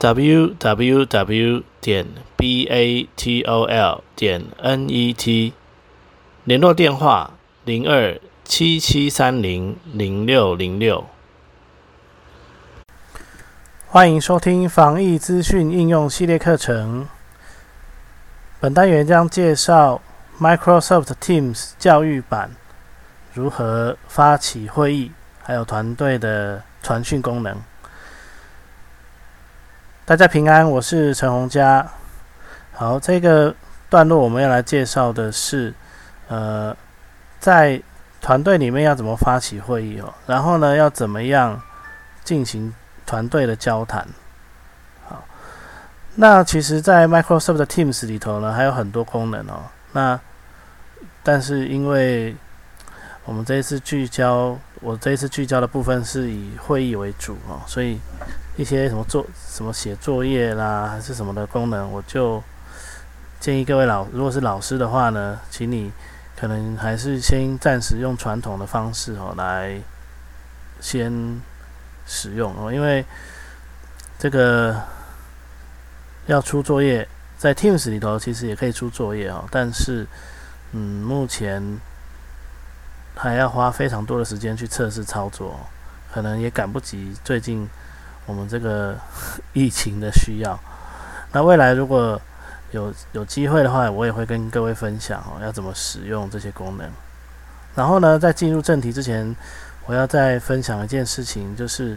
Www 点 batol 点 net，联络电话零二七七三零零六零六。欢迎收听防疫资讯应用系列课程。本单元将介绍 Microsoft Teams 教育版如何发起会议，还有团队的传讯功能。大家平安，我是陈洪佳。好，这个段落我们要来介绍的是，呃，在团队里面要怎么发起会议哦，然后呢，要怎么样进行团队的交谈。好，那其实，在 Microsoft 的 Teams 里头呢，还有很多功能哦。那但是因为我们这一次聚焦，我这一次聚焦的部分是以会议为主哦，所以。一些什么做什么写作业啦，还是什么的功能，我就建议各位老，如果是老师的话呢，请你可能还是先暂时用传统的方式哦来先使用哦，因为这个要出作业，在 Teams 里头其实也可以出作业哦，但是嗯，目前还要花非常多的时间去测试操作，可能也赶不及最近。我们这个 疫情的需要，那未来如果有有机会的话，我也会跟各位分享哦，要怎么使用这些功能。然后呢，在进入正题之前，我要再分享一件事情，就是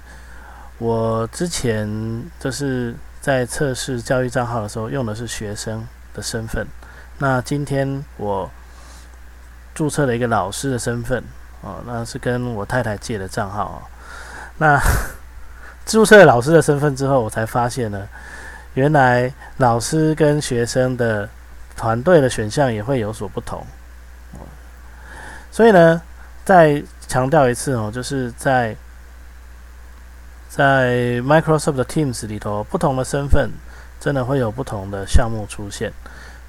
我之前就是在测试教育账号的时候，用的是学生的身份。那今天我注册了一个老师的身份哦，那是跟我太太借的账号哦，那。注册老师的身份之后，我才发现呢，原来老师跟学生的团队的选项也会有所不同。所以呢，再强调一次哦，就是在在 Microsoft 的 Teams 里头，不同的身份真的会有不同的项目出现。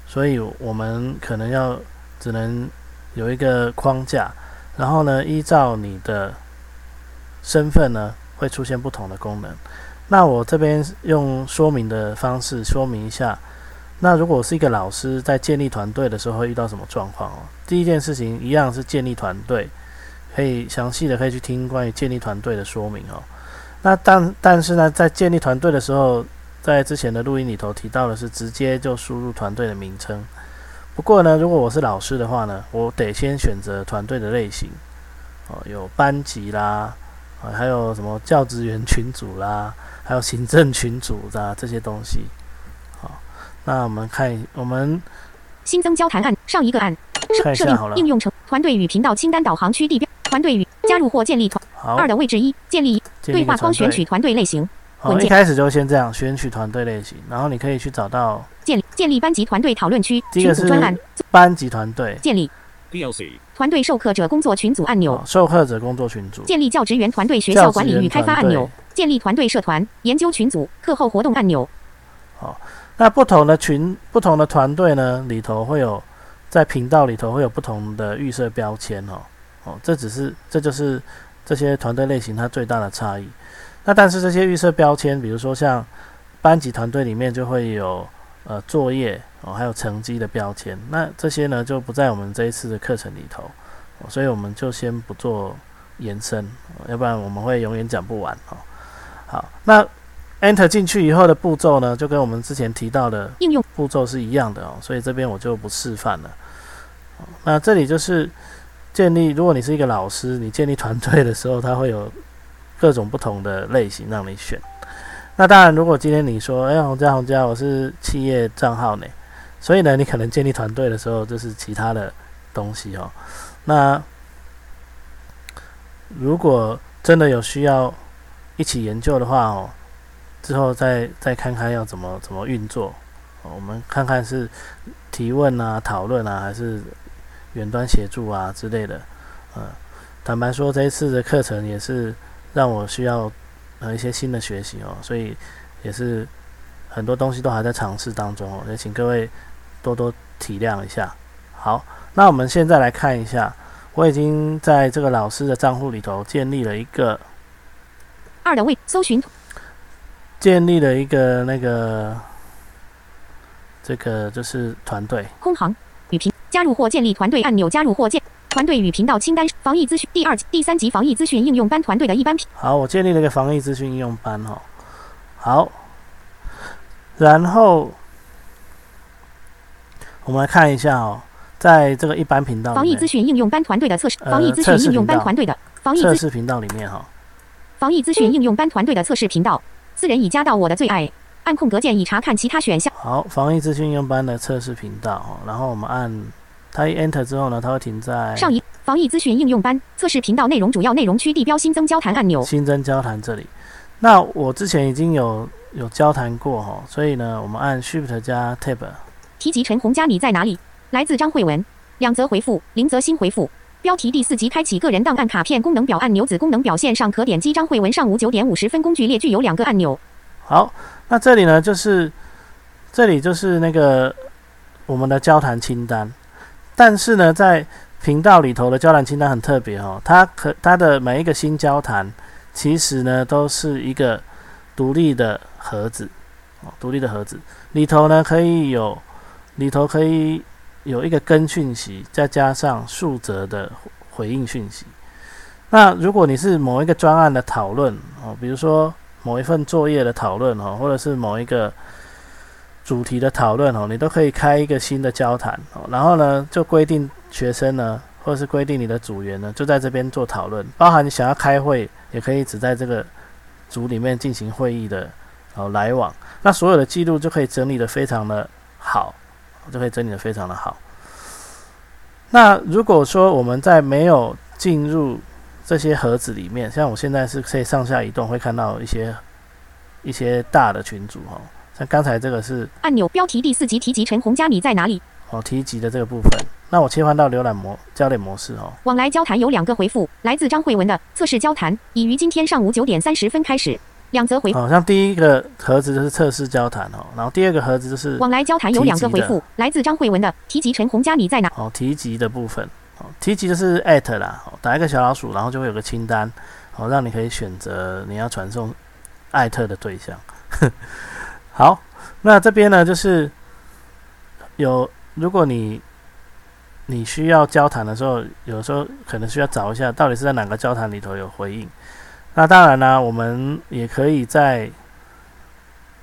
所以我们可能要只能有一个框架，然后呢，依照你的身份呢。会出现不同的功能。那我这边用说明的方式说明一下。那如果是一个老师，在建立团队的时候会遇到什么状况哦？第一件事情一样是建立团队，可以详细的可以去听关于建立团队的说明哦。那但但是呢，在建立团队的时候，在之前的录音里头提到的是直接就输入团队的名称。不过呢，如果我是老师的话呢，我得先选择团队的类型哦，有班级啦。啊，还有什么教职员群组啦，还有行政群组的这些东西。好，那我们看，我们新增交谈案上一个案，设设定应用成团队与频道清单导航区地标，团队与加入或建立团。二的位置一，建立对话框选取团队类型。好，一开始就先这样选取团队类型，然后你可以去找到建立建立班级团队讨论区群组专案，班级团队建立。DLC 团队授课者工作群组按钮，授课者工作群组，建立教职员团队学校管理与开发按钮，建立团队社团研究群组课后活动按钮。好，那不同的群、不同的团队呢，里头会有在频道里头会有不同的预设标签哦。哦，这只是这就是这些团队类型它最大的差异。那但是这些预设标签，比如说像班级团队里面就会有呃作业。哦，还有成绩的标签，那这些呢就不在我们这一次的课程里头，所以我们就先不做延伸，要不然我们会永远讲不完哦。好，那 Enter 进去以后的步骤呢，就跟我们之前提到的应用步骤是一样的哦，所以这边我就不示范了。那这里就是建立，如果你是一个老师，你建立团队的时候，它会有各种不同的类型让你选。那当然，如果今天你说，哎，洪家洪家，我是企业账号呢。所以呢，你可能建立团队的时候，这是其他的东西哦。那如果真的有需要一起研究的话哦，之后再再看看要怎么怎么运作我们看看是提问啊、讨论啊，还是远端协助啊之类的。嗯，坦白说，这一次的课程也是让我需要呃一些新的学习哦，所以也是很多东西都还在尝试当中哦，也请各位多多体谅一下。好，那我们现在来看一下，我已经在这个老师的账户里头建立了一个二的位搜寻。建立了一个那个，这个就是团队。空行与平加入或建立团队按钮，加入或建团队与频道清单。防疫资讯第二、第三级防疫资讯应用班团队的一般。好，我建立了一个防疫资讯应用班哈。好，然后我们来看一下哦，在这个一般频道防疫资讯应用班团队的测试，防疫资讯应用班团队的防疫测试频道里面哈，防疫资讯应用班团队的测试频道。私人已加到我的最爱，按空格键已查看其他选项。好，防疫资讯应用班的测试频道，然后我们按它一 Enter 之后呢，它会停在上一防疫咨询应用班测试频道内容主要内容区地标新增交谈按钮。新增交谈这里，那我之前已经有有交谈过哈，所以呢，我们按 Shift 加 Tab。提及陈红佳，你在哪里？来自张慧文，两则回复，林泽新回复。标题第四集开启个人档案卡片功能表按钮子功能表现上可点击张慧文上午九点五十分工具列具有两个按钮。好，那这里呢就是这里就是那个我们的交谈清单，但是呢在频道里头的交谈清单很特别哦，它可它的每一个新交谈其实呢都是一个独立的盒子哦，独立的盒子里头呢可以有里头可以。有一个根讯息，再加上数则的回应讯息。那如果你是某一个专案的讨论哦，比如说某一份作业的讨论哦，或者是某一个主题的讨论哦，你都可以开一个新的交谈哦。然后呢，就规定学生呢，或者是规定你的组员呢，就在这边做讨论。包含你想要开会，也可以只在这个组里面进行会议的哦来往。那所有的记录就可以整理的非常的好。就可以整理的非常的好。那如果说我们在没有进入这些盒子里面，像我现在是可以上下移动，会看到一些一些大的群组哈。像刚才这个是按钮标题第四集提及陈红佳你在哪里？哦，提及的这个部分。那我切换到浏览模焦点模式哦。往来交谈有两个回复，来自张慧文的测试交谈已于今天上午九点三十分开始。两则回，好像第一个盒子就是测试交谈哦，然后第二个盒子就是往来交谈有两个回复，来自张慧文的提及陈红佳你在哪？哦，提及的部分，哦，提及就是艾特啦，打一个小老鼠，然后就会有个清单，哦，让你可以选择你要传送艾特的对象。好，那这边呢就是有，如果你你需要交谈的时候，有时候可能需要找一下到底是在哪个交谈里头有回应。那当然呢，我们也可以在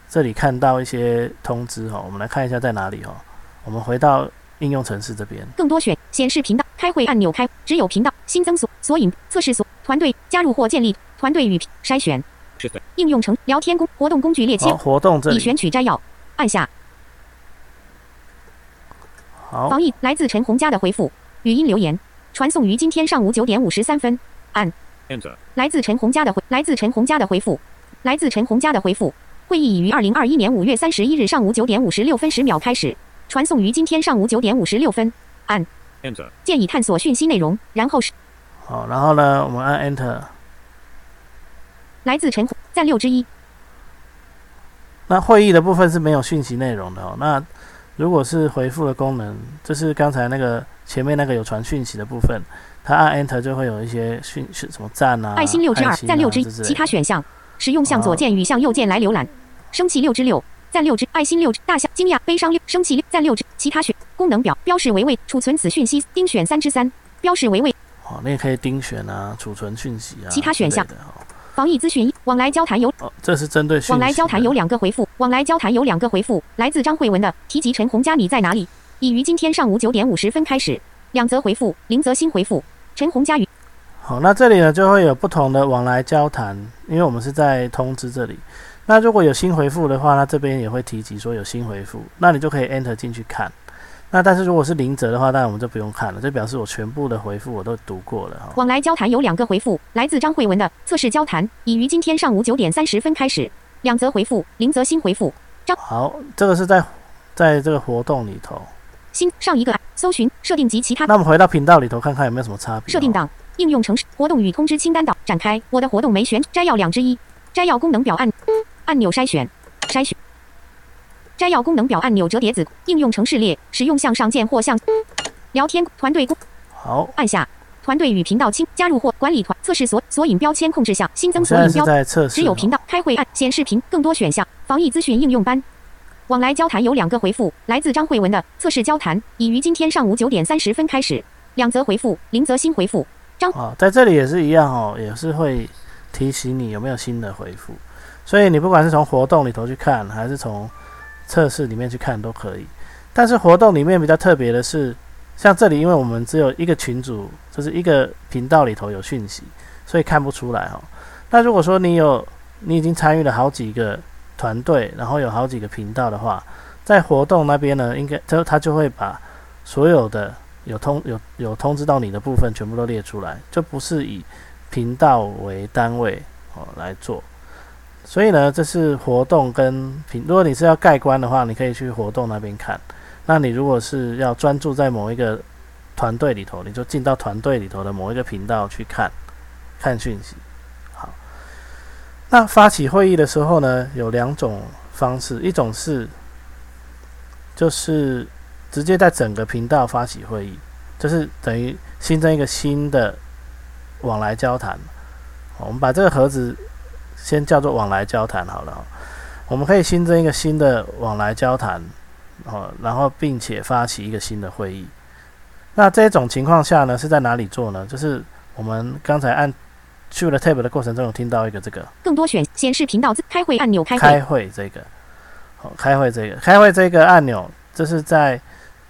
这里看到一些通知哦。我们来看一下在哪里哦。我们回到应用程式这边，更多选显示频道开会按钮开，只有频道新增索索引测试索团队加入或建立团队与筛选应用程聊天工活动工具列清活动这里。已选取摘要。按下。好。防疫来自陈红家的回复。语音留言。传送于今天上午九点五十三分。按。来自陈红家的回，来自陈红家的回复，来自陈红家的回复。会议已于二零二一年五月三十一日上午九点五十六分十秒开始，传送于今天上午九点五十六分。按。Enter。建议探索讯息内容，然后是。好，然后呢，我们按 Enter。来自陈暂六之一。那会议的部分是没有讯息内容的哦。那如果是回复的功能，就是刚才那个前面那个有传讯息的部分。它按 Enter 就会有一些讯息，什么赞啊、爱心六之二、赞六之一，其他选项使用向左键与向右键来浏览。生气六之六、赞六之、爱心六之、大象、惊讶、悲伤六、生气六、赞六之，其他选功能表标示为未储存此讯息，丁选三之三，标示为未。哦，那也可以丁选啊，储存讯息啊。其他选项防疫咨询往来交谈有哦，这是针对往来交谈有两个回复，往来交谈有两个回复，来自张慧文的提及陈红佳你在哪里，已于今天上午九点五十分开始。两则回复，林泽新回复。陈红佳与。好，那这里呢就会有不同的往来交谈，因为我们是在通知这里。那如果有新回复的话，那这边也会提及说有新回复，那你就可以 enter 进去看。那但是如果是林泽的话，当然我们就不用看了，这表示我全部的回复我都读过了哈。往来交谈有两个回复，来自张慧文的测试交谈已于今天上午九点三十分开始。两则回复，林泽新回复。张好，这个是在在这个活动里头，新上一个搜寻设定及其他。那我们回到频道里头看看有没有什么差别。设定档应用程式活动与通知清单档展开。我的活动没选摘要两之一，摘要功能表按按钮筛选筛选摘要功能表按钮折叠子应用程式列使用向上键或向聊天团队好按下。团队与频道清加入或管理团测试索索引标签控制项新增索引标只有频道开会按显示屏更多选项防疫资讯应用班往来交谈有两个回复来自张慧文的测试交谈已于今天上午九点三十分开始两则回复林泽新回复张啊在这里也是一样哦也是会提醒你有没有新的回复所以你不管是从活动里头去看还是从测试里面去看都可以但是活动里面比较特别的是。像这里，因为我们只有一个群组，就是一个频道里头有讯息，所以看不出来哈。那如果说你有，你已经参与了好几个团队，然后有好几个频道的话，在活动那边呢，应该他他就会把所有的有通有有通知到你的部分全部都列出来，就不是以频道为单位哦来做。所以呢，这是活动跟频。如果你是要盖棺的话，你可以去活动那边看。那你如果是要专注在某一个团队里头，你就进到团队里头的某一个频道去看，看讯息。好，那发起会议的时候呢，有两种方式，一种是就是直接在整个频道发起会议，就是等于新增一个新的往来交谈。我们把这个盒子先叫做往来交谈好了，我们可以新增一个新的往来交谈。哦，然后并且发起一个新的会议。那这种情况下呢，是在哪里做呢？就是我们刚才按去了 tab 的过程中，有听到一个这个更多选显示频道开会按钮，开开会这个，好，开会这个开会这个按钮，这是在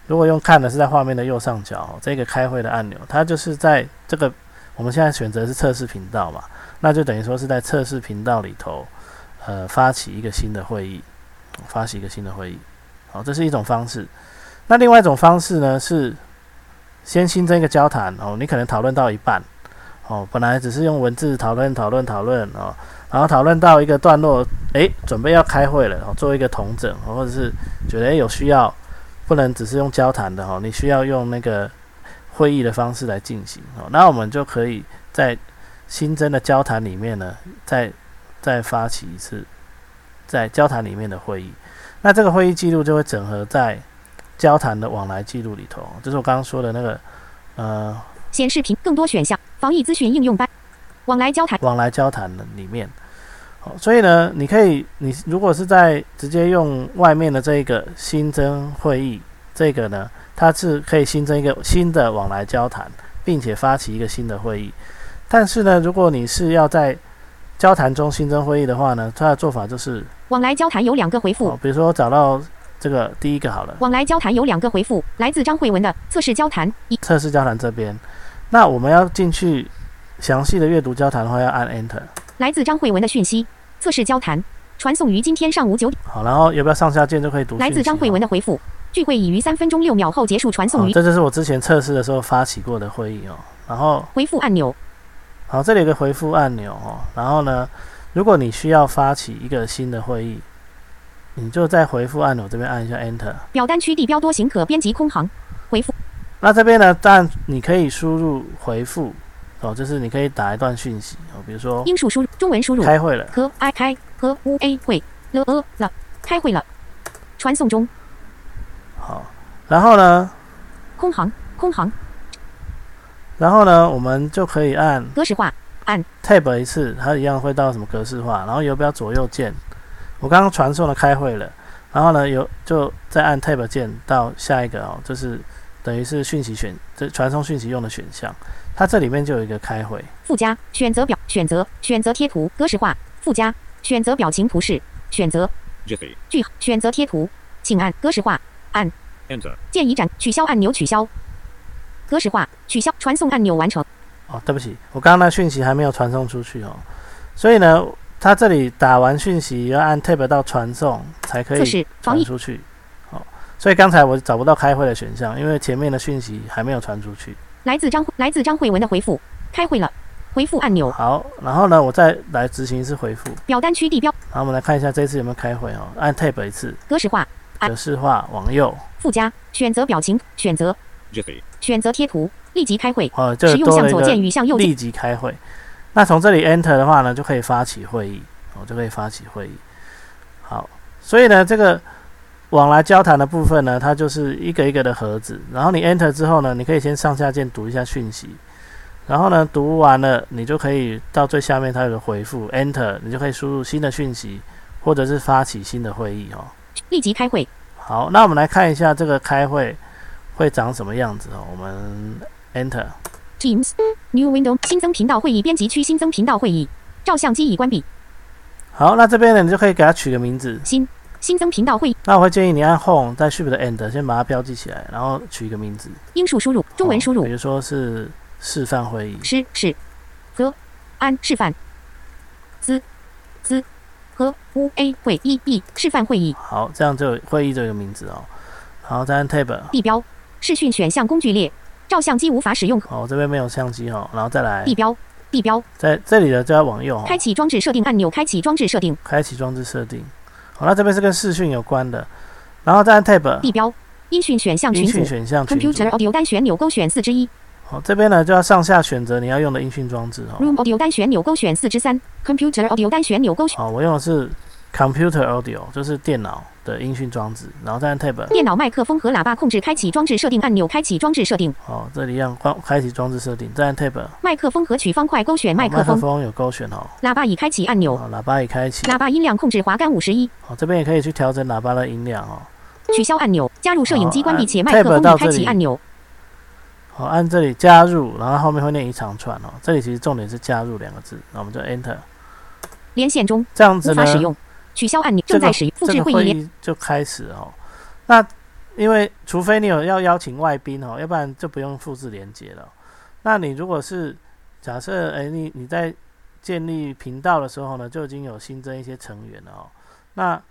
如果用看的是在画面的右上角，这个开会的按钮，它就是在这个我们现在选择是测试频道嘛，那就等于说是在测试频道里头，呃，发起一个新的会议，发起一个新的会议。好，这是一种方式。那另外一种方式呢，是先新增一个交谈哦。你可能讨论到一半哦，本来只是用文字讨论、讨论、讨论哦，然后讨论到一个段落，诶，准备要开会了哦，做一个统整，或者是觉得有需要，不能只是用交谈的哦，你需要用那个会议的方式来进行哦。那我们就可以在新增的交谈里面呢，再再发起一次在交谈里面的会议。那这个会议记录就会整合在交谈的往来记录里头，就是我刚刚说的那个，呃，显示屏更多选项，防疫咨询应用班，往来交谈，往来交谈的里面。好，所以呢，你可以，你如果是在直接用外面的这一个新增会议，这个呢，它是可以新增一个新的往来交谈，并且发起一个新的会议。但是呢，如果你是要在交谈中新增会议的话呢，它的做法就是往来交谈有两个回复。比如说找到这个第一个好了。往来交谈有两个回复，来自张慧文的测试交谈。一测试交谈这边，那我们要进去详细的阅读交谈的话，要按 Enter。来自张慧文的讯息，测试交谈传送于今天上午九点。好，然后要不要上下键就可以读？来自张慧文的回复，聚会已于三分钟六秒后结束，传送于。这就是我之前测试的时候发起过的会议哦。然后回复按钮。好，这里有个回复按钮哦。然后呢？如果你需要发起一个新的会议，你就在回复按钮这边按一下 Enter。表单区地标多行可编辑空行回复。那这边呢？当然你可以输入回复哦，就是你可以打一段讯息哦，比如说英数输入中文输入开会了，和 I 开和 U A 会了呃了开会了，传送中。好，然后呢？空行空行。然后呢？我们就可以按格式化。按 Tab 一次，它一样会到什么格式化，然后游标左右键。我刚刚传送了开会了，然后呢，有就再按 Tab 键到下一个哦，就是等于是讯息选这传送讯息用的选项，它这里面就有一个开会附加选择表选择选择贴图格式化附加选择表情图示选择句选择贴图，请按格式化按 Enter 建议展取消按钮取消格式化取消传送按钮完成。哦，对不起，我刚刚那讯息还没有传送出去哦，所以呢，它这里打完讯息要按 Tab 到传送才可以传出去。哦，所以刚才我找不到开会的选项，因为前面的讯息还没有传出去。来自张来自张慧文的回复，开会了，回复按钮。好，然后呢，我再来执行一次回复。表单区地标。好，我们来看一下这次有没有开会哦，按 Tab 一次。格式化格式化往右，附加选择表情，选择选择贴图，立即开会。哦，这多了一个立即开会。那从这里 Enter 的话呢，就可以发起会议，哦，就可以发起会议。好，所以呢，这个往来交谈的部分呢，它就是一个一个的盒子。然后你 Enter 之后呢，你可以先上下键读一下讯息。然后呢，读完了，你就可以到最下面它有个回复，Enter，你就可以输入新的讯息，或者是发起新的会议哦。立即开会。好，那我们来看一下这个开会会长什么样子哦。我们 Enter。Teams New Window 新增频道会议编辑区新增频道会议，照相机已关闭。好，那这边呢，你就可以给它取个名字。新新增频道会议。那我会建议你按 Home 再 Shift 的 End，先把它标记起来，然后取一个名字。英数输入，中文输入。比如说是。示范会议，是是，和安示范，z z 和 u a 会议 b 示范会议。好，这样就会议就有名字哦。好，再按 Tab。地标视讯选项工具列，照相机无法使用。好，这边没有相机哈。然后再来地标地标，在这里的就要往右。开启装置设定按钮，开启装置设定。开启装置设定。好，那这边是跟视讯有关的。然后再按 Tab。地标音讯选项群组。音讯选项。Computer Audio 单旋钮勾选四之一。好，这边呢就要上下选择你要用的音讯装置哈。Room Audio 单旋钮勾选四之三，Computer Audio 单旋钮勾选。好，我用的是 Computer Audio，就是电脑的音讯装置，然后再按 Tab。电脑麦克风和喇叭控制开启装置设定按钮，开启装置设定。好，这里一样关开启装置设定，再按 Tab。麦克风和取方块勾选麦克风。麦克风有勾选哦。喇叭已开启按钮。好，喇叭已开启。喇叭音量控制滑杆五十一。好，这边也可以去调整喇叭的音量哦。取消按钮，加入摄影机关闭且麦克风已开启按钮。好，按这里加入，然后后面会念一长串哦。这里其实重点是加入两个字，那我们就 Enter。连线中，这样子呢？使用，取消按钮，正在使用，复制会议就开始哦。那因为除非你有要邀请外宾哦，要不然就不用复制连接了。那你如果是假设，哎，你你在建立频道的时候呢，就已经有新增一些成员了哦。那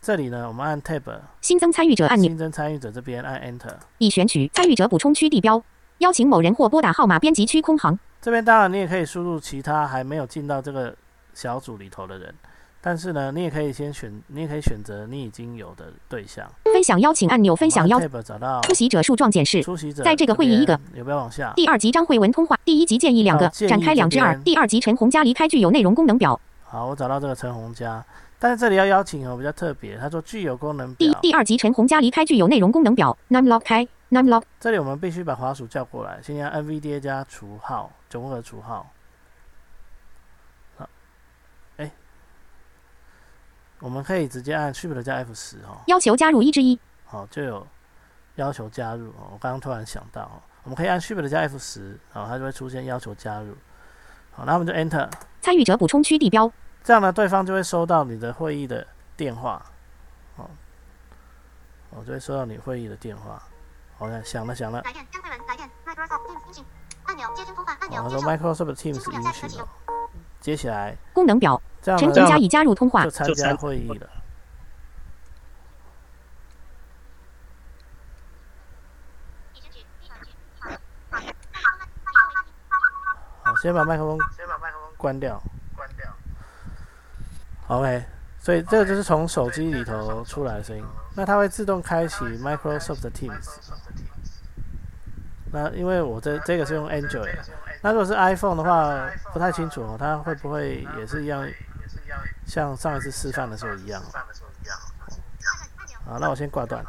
这里呢，我们按 Tab，新增参与者按钮，新增参与者这边按 Enter，已选取参与者补充区地标。邀请某人或拨打号码编辑区空行。这边当然你也可以输入其他还没有进到这个小组里头的人，但是呢，你也可以先选，你也可以选择你已经有的对象。分享邀请按钮，分享邀找到出席者数状检视。出席者在这个会议一个。有没有往下？第二集张慧文通话，第一集建议两个，展开两之二。第二集陈红佳离开具有内容功能表。好，我找到这个陈红佳，但是这里要邀请哦，比较特别，他说具有功能表。第第二集陈红佳离开具有内容功能表，Num Lock 开。Numlock，这里我们必须把滑鼠叫过来，先按 NVDA 加除号，综合除号。好，哎，我们可以直接按 Shift 加 F 十哦。要求加入一之一。好，就有要求加入哦。我刚刚突然想到，我们可以按 Shift 加 F 十，然后它就会出现要求加入。好，那我们就 Enter。参与者补充区地标。这样呢，对方就会收到你的会议的电话。哦，我就会收到你会议的电话。好，响了响了。来电，张慧文。来电，Microsoft Teams 音讯按钮，接听通话按钮。我说 Microsoft Teams 音讯接下来。功能表，陈红佳已加入通话，就参加会议了。好，先把麦克风，先把麦克风关掉，关掉。OK。所以这个就是从手机里头出来的声音，那它会自动开启 Microsoft Teams。那因为我这这个是用 Android，那如果是 iPhone 的话，不太清楚哦，它会不会也是一样，像上一次示范的时候一样？好，那我先挂断。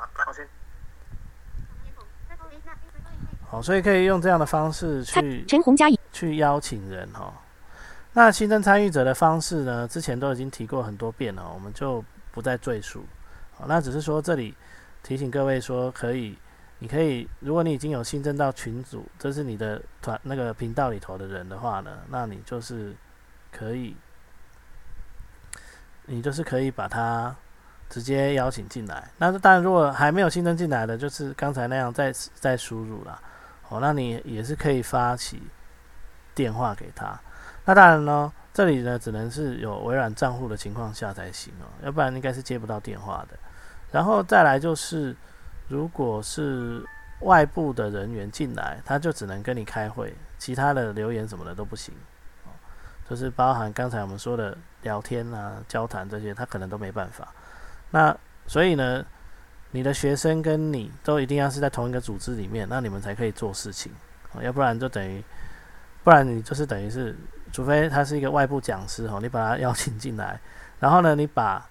好，所以可以用这样的方式去陈红佳去邀请人哈。那新增参与者的方式呢？之前都已经提过很多遍了，我们就不再赘述。好，那只是说这里提醒各位说，可以，你可以，如果你已经有新增到群组，这是你的团那个频道里头的人的话呢，那你就是可以，你就是可以把他直接邀请进来。那当然，如果还没有新增进来的，就是刚才那样再再输入了。哦，那你也是可以发起电话给他。那当然呢，这里呢只能是有微软账户的情况下才行哦，要不然应该是接不到电话的。然后再来就是，如果是外部的人员进来，他就只能跟你开会，其他的留言什么的都不行。就是包含刚才我们说的聊天啊、交谈这些，他可能都没办法。那所以呢，你的学生跟你都一定要是在同一个组织里面，那你们才可以做事情要不然就等于，不然你就是等于是，除非他是一个外部讲师哦，你把他邀请进来，然后呢，你把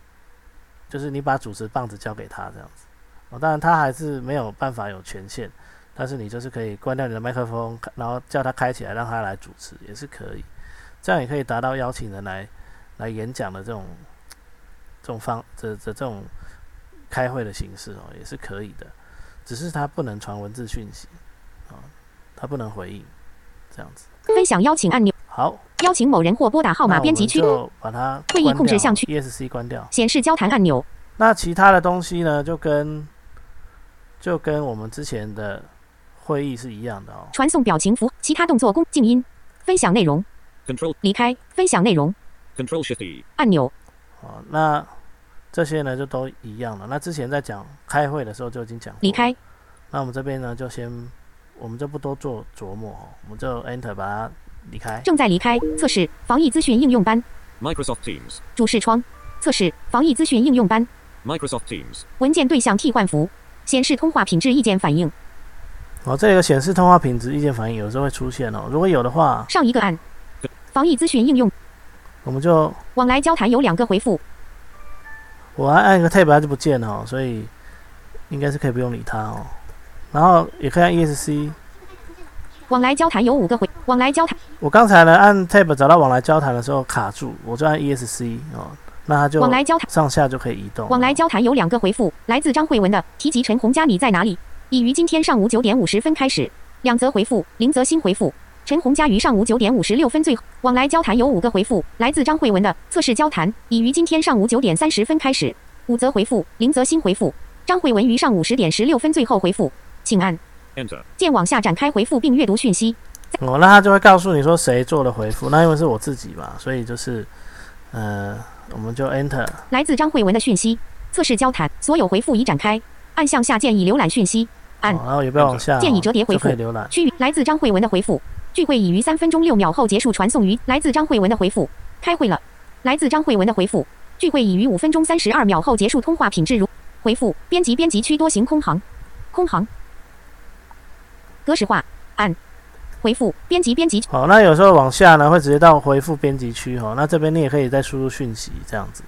就是你把组织棒子交给他这样子哦，当然他还是没有办法有权限，但是你就是可以关掉你的麦克风，然后叫他开起来，让他来主持也是可以，这样也可以达到邀请人来来演讲的这种这种方这这这种。开会的形式哦，也是可以的，只是它不能传文字讯息啊，它不能回应这样子。分享邀请按钮。好，邀请某人或拨打号码编辑区。就把它会议控制项区 ESC 关掉。显示交谈按钮。那其他的东西呢，就跟就跟我们之前的会议是一样的哦。传送表情符，其他动作工静音，分享内容。Control 离开，分享内容。Control Shift 按钮。好，那。这些呢就都一样了。那之前在讲开会的时候就已经讲离开。那我们这边呢就先，我们就不多做琢磨哦，我们就 Enter 把它离开。正在离开测试防疫资讯应用班。Microsoft Teams 主视窗测试防疫资讯应用班。Microsoft Teams 文件对象替换符显示通话品质意见反应。哦，这个显示通话品质意见反应有时候会出现哦，如果有的话，上一个按防疫咨询应用，我们就往来交谈有两个回复。我按按一个 tab 它就不见了哦，所以应该是可以不用理它哦。然后也可以按 ESC。往来交谈有五个回，往来交谈。我刚才呢按 tab 找到往来交谈的时候卡住，我就按 ESC 哦，那他就往来交谈上下就可以移动。往来交谈有两个回复，来自张慧文的提及陈红佳你在哪里，已于今天上午九点五十分开始，两则回复，林则新回复。陈红佳于上午九点五十六分最往来交谈有五个回复，来自张慧文的测试交谈已于今天上午九点三十分开始，五则回复，林则新回复。张慧文于上午十点十六分最后回复，请按 Enter 键往下展开回复并阅读讯息。哦，那他就会告诉你说谁做了回复，那因为是我自己嘛，所以就是呃，我们就 Enter 来自张慧文的讯息，测试交谈所有回复已展开，按向下键以浏览讯息，按然后也不要往下键以折叠回复浏览区域来自张慧文的回复。聚会已于三分钟六秒后结束，传送于来自张慧文的回复。开会了，来自张慧文的回复。聚会已于五分钟三十二秒后结束，通话品质如。回复编辑编辑区多行空行，空行。格式化按回复编辑编辑。好，那有时候往下呢会直接到回复编辑区哈，那这边你也可以再输入讯息这样子。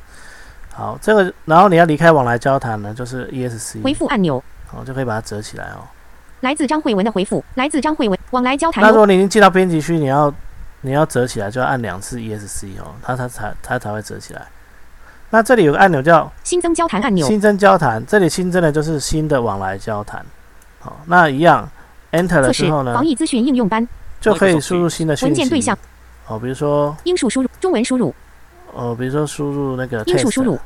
好，这个然后你要离开往来交谈呢，就是 ESC 回复按钮，好就可以把它折起来哦。来自张慧文的回复，来自张慧文往来交谈。那如果你已经进到编辑区，你要你要折起来，就要按两次 ESC 哦，它它才它才会折起来。那这里有个按钮叫新增交谈按钮，新增交谈，这里新增的就是新的往来交谈。好，那一样 Enter 了之后呢，防疫资讯应用班就可以输入新的文件对象。哦，比如说英数输入，中文输入。哦，比如说输入那个英数输入。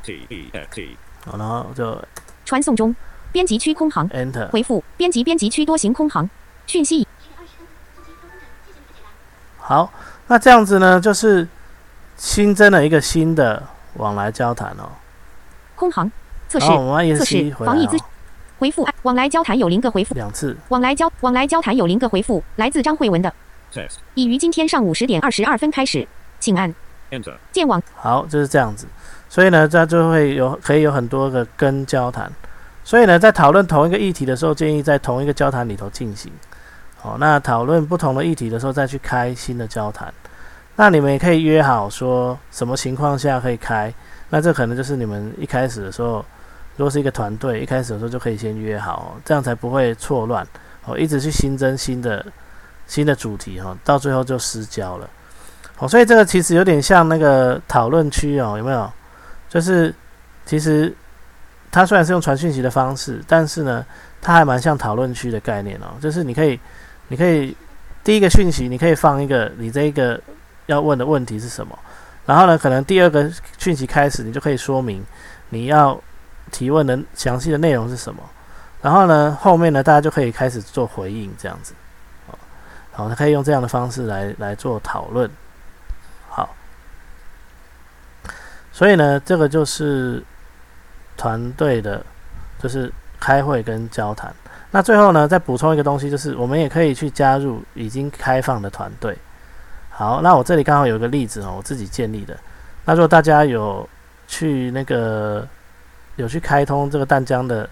好，然后就传送中。编辑区空行，Enter 回复编辑编辑区多行空行讯息。好，那这样子呢，就是新增了一个新的往来交谈哦。空行测试测试防疫资回复。往来交谈有零个回复。两次。往来交往来交谈有零个回复。来自张慧文的。已于今天上午十点二十二分开始，请按。Enter 键网。好就是这样子，所以呢，这就会有可以有很多个跟交谈。所以呢，在讨论同一个议题的时候，建议在同一个交谈里头进行。好，那讨论不同的议题的时候，再去开新的交谈。那你们也可以约好说，什么情况下可以开？那这可能就是你们一开始的时候，如果是一个团队，一开始的时候就可以先约好，这样才不会错乱。哦，一直去新增新的新的主题哈，到最后就失焦了。哦，所以这个其实有点像那个讨论区哦，有没有？就是其实。它虽然是用传讯息的方式，但是呢，它还蛮像讨论区的概念哦。就是你可以，你可以第一个讯息，你可以放一个你这一个要问的问题是什么，然后呢，可能第二个讯息开始，你就可以说明你要提问的详细的内容是什么，然后呢，后面呢，大家就可以开始做回应这样子。好，他可以用这样的方式来来做讨论。好，所以呢，这个就是。团队的，就是开会跟交谈。那最后呢，再补充一个东西，就是我们也可以去加入已经开放的团队。好，那我这里刚好有一个例子哦，我自己建立的。那如果大家有去那个有去开通这个淡江的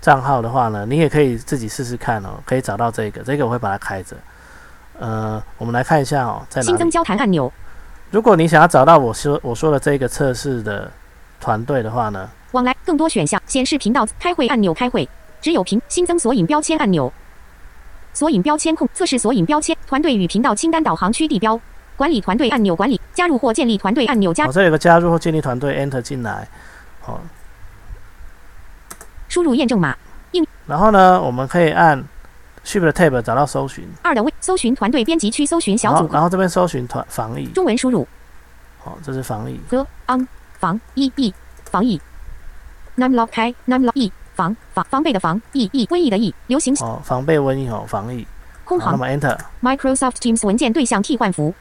账号的话呢，你也可以自己试试看哦，可以找到这个，这个我会把它开着。呃，我们来看一下哦，在新增交谈按钮。如果你想要找到我说我说的这个测试的团队的话呢，往来更多选项显示频道开会按钮开会只有屏新增索引标签按钮索引标签控测试索引标签团队与频道清单导航区地标管理团队按钮管理加入或建立团队按钮加好，这有个加入或建立团队 Enter 进来，好，输入验证码。然后呢，我们可以按 Shift Tab 找到搜寻，二的位搜寻团队编辑区搜寻小组。然后这边搜寻团防疫，中文输入。好，这是防疫，和 on 防疫疫防疫 numlock 开 numlock E 防防防备的防疫疫瘟疫的疫流行哦，防备瘟疫哦，防疫，空行那么 Enter，Microsoft Teams 文件对象替换符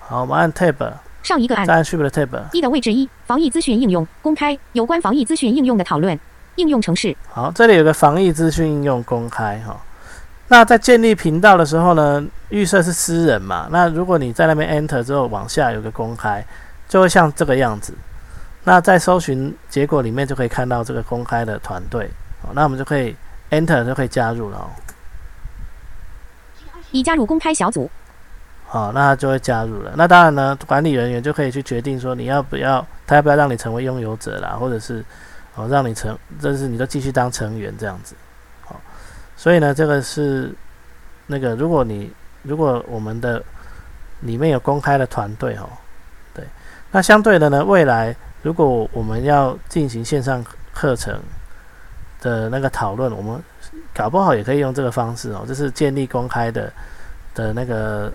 好，我们按 Tab，上一个按。再按 Shift Tab，一的位置一防疫资讯应用。公开有关防疫资讯应用的讨论应用程式好，这里有个防疫资讯应用公开哈。那在建立频道的时候呢，预设是私人嘛。那如果你在那边 Enter 之后，往下有个公开，就会像这个样子。那在搜寻结果里面就可以看到这个公开的团队。好，那我们就可以 Enter 就可以加入了哦。已加入公开小组好，那他就会加入了。那当然呢，管理人员就可以去决定说你要不要，他要不要让你成为拥有者啦，或者是哦让你成，这是你都继续当成员这样子。好，所以呢，这个是那个，如果你如果我们的里面有公开的团队哦，对，那相对的呢，未来如果我们要进行线上课程的那个讨论，我们搞不好也可以用这个方式哦，就是建立公开的的那个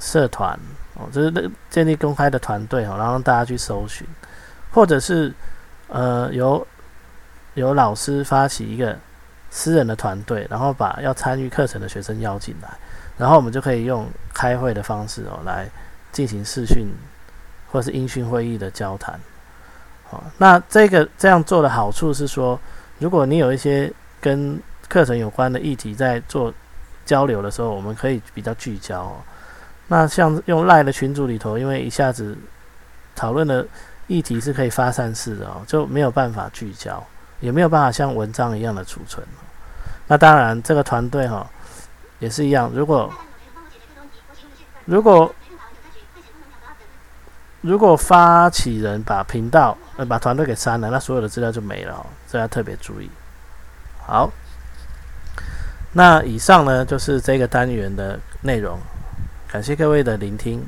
社团哦，就是建立公开的团队哦，然后大家去搜寻，或者是呃由由老师发起一个私人的团队，然后把要参与课程的学生邀进来，然后我们就可以用开会的方式哦来进行视讯或是音讯会议的交谈。好，那这个这样做的好处是说，如果你有一些跟课程有关的议题在做交流的时候，我们可以比较聚焦哦。那像用赖的群组里头，因为一下子讨论的议题是可以发散式的哦，就没有办法聚焦，也没有办法像文章一样的储存。那当然，这个团队哈也是一样，如果如果如果发起人把频道呃把团队给删了，那所有的资料就没了哦，这要特别注意。好，那以上呢就是这个单元的内容，感谢各位的聆听。